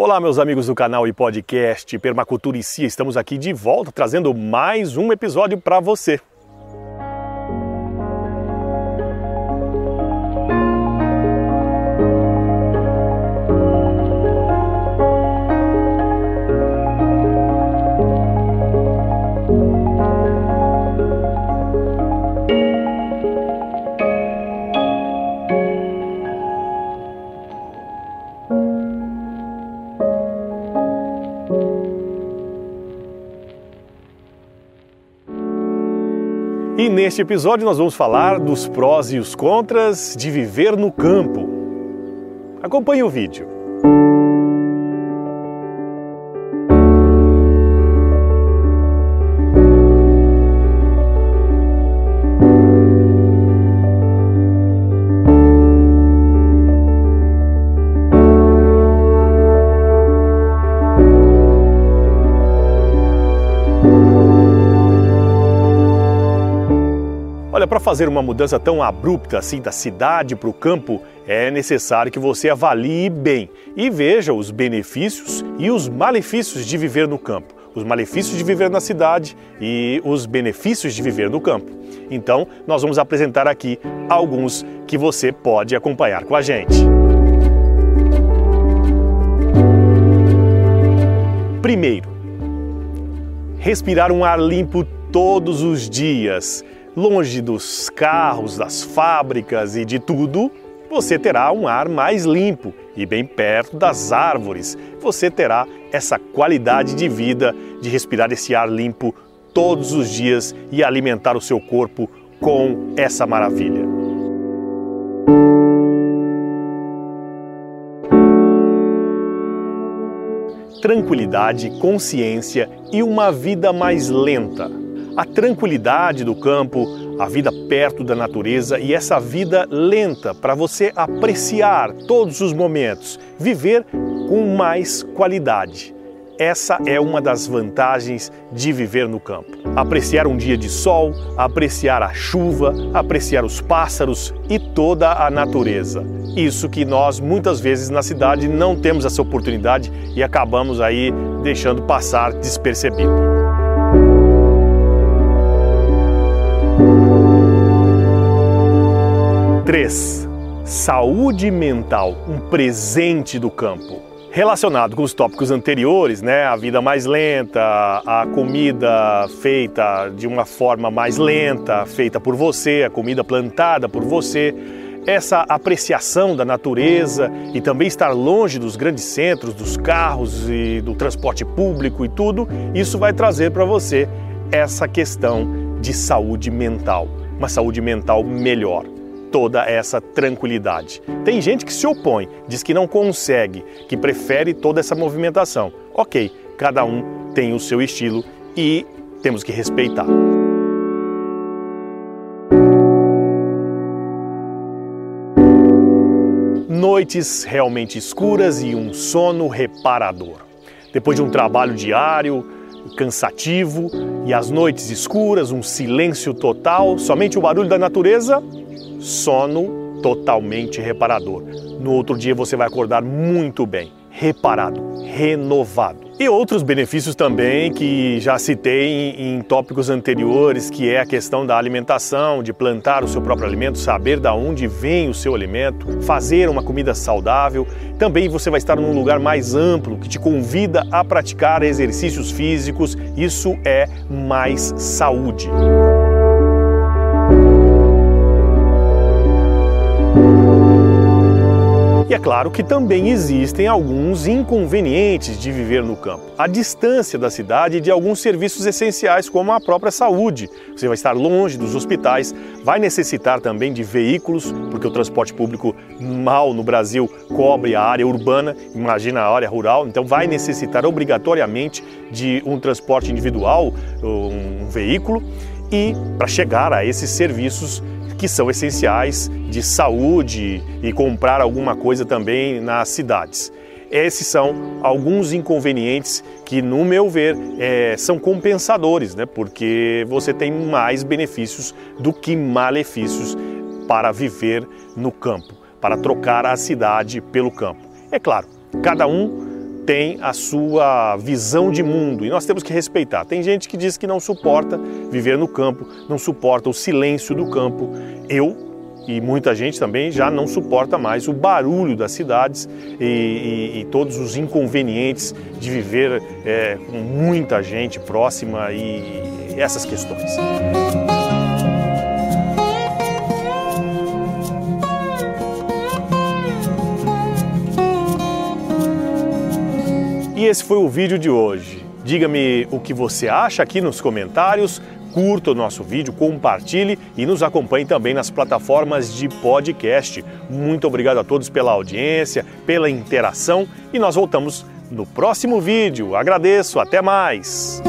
Olá, meus amigos do canal e podcast Permacultura e Cia. Estamos aqui de volta trazendo mais um episódio para você. E neste episódio nós vamos falar dos prós e os contras de viver no campo. Acompanhe o vídeo. Olha, para fazer uma mudança tão abrupta assim da cidade para o campo, é necessário que você avalie bem e veja os benefícios e os malefícios de viver no campo. Os malefícios de viver na cidade e os benefícios de viver no campo. Então, nós vamos apresentar aqui alguns que você pode acompanhar com a gente. Primeiro, respirar um ar limpo todos os dias longe dos carros, das fábricas e de tudo, você terá um ar mais limpo e bem perto das árvores. Você terá essa qualidade de vida de respirar esse ar limpo todos os dias e alimentar o seu corpo com essa maravilha. Tranquilidade, consciência e uma vida mais lenta a tranquilidade do campo, a vida perto da natureza e essa vida lenta para você apreciar todos os momentos, viver com mais qualidade. Essa é uma das vantagens de viver no campo. Apreciar um dia de sol, apreciar a chuva, apreciar os pássaros e toda a natureza. Isso que nós muitas vezes na cidade não temos essa oportunidade e acabamos aí deixando passar despercebido. 3. Saúde mental, um presente do campo. Relacionado com os tópicos anteriores, né, a vida mais lenta, a comida feita de uma forma mais lenta, feita por você, a comida plantada por você, essa apreciação da natureza e também estar longe dos grandes centros, dos carros e do transporte público e tudo, isso vai trazer para você essa questão de saúde mental, uma saúde mental melhor toda essa tranquilidade. Tem gente que se opõe, diz que não consegue, que prefere toda essa movimentação. Ok, cada um tem o seu estilo e temos que respeitar. Noites realmente escuras e um sono reparador. Depois de um trabalho diário, cansativo e as noites escuras, um silêncio total, somente o barulho da natureza sono totalmente reparador. No outro dia você vai acordar muito bem, reparado, renovado. E outros benefícios também que já citei em, em, tópicos anteriores, que é a questão da alimentação, de plantar o seu próprio alimento, saber da onde vem o seu alimento, fazer uma comida saudável. Também você vai estar num lugar mais amplo que te convida a praticar exercícios físicos. Isso é mais saúde. E é claro que também existem alguns inconvenientes de viver no campo. A distância da cidade de alguns serviços essenciais, como a própria saúde. Você vai estar longe dos hospitais, vai necessitar também de veículos, porque o transporte público mal no Brasil cobre a área urbana, imagina a área rural, então vai necessitar obrigatoriamente de um transporte individual, um veículo, e para chegar a esses serviços que são essenciais de saúde e comprar alguma coisa também nas cidades. Esses são alguns inconvenientes que, no meu ver, é, são compensadores, né? porque você tem mais benefícios do que malefícios para viver no campo, para trocar a cidade pelo campo. É claro, cada um tem a sua visão de mundo e nós temos que respeitar. Tem gente que diz que não suporta viver no campo, não suporta o silêncio do campo. Eu e muita gente também já não suporta mais o barulho das cidades e, e, e todos os inconvenientes de viver é, com muita gente próxima e essas questões. Esse foi o vídeo de hoje. Diga-me o que você acha aqui nos comentários curta o nosso vídeo, compartilhe e nos acompanhe também nas plataformas de podcast. Muito obrigado a todos pela audiência, pela interação e nós voltamos no próximo vídeo. Agradeço, até mais!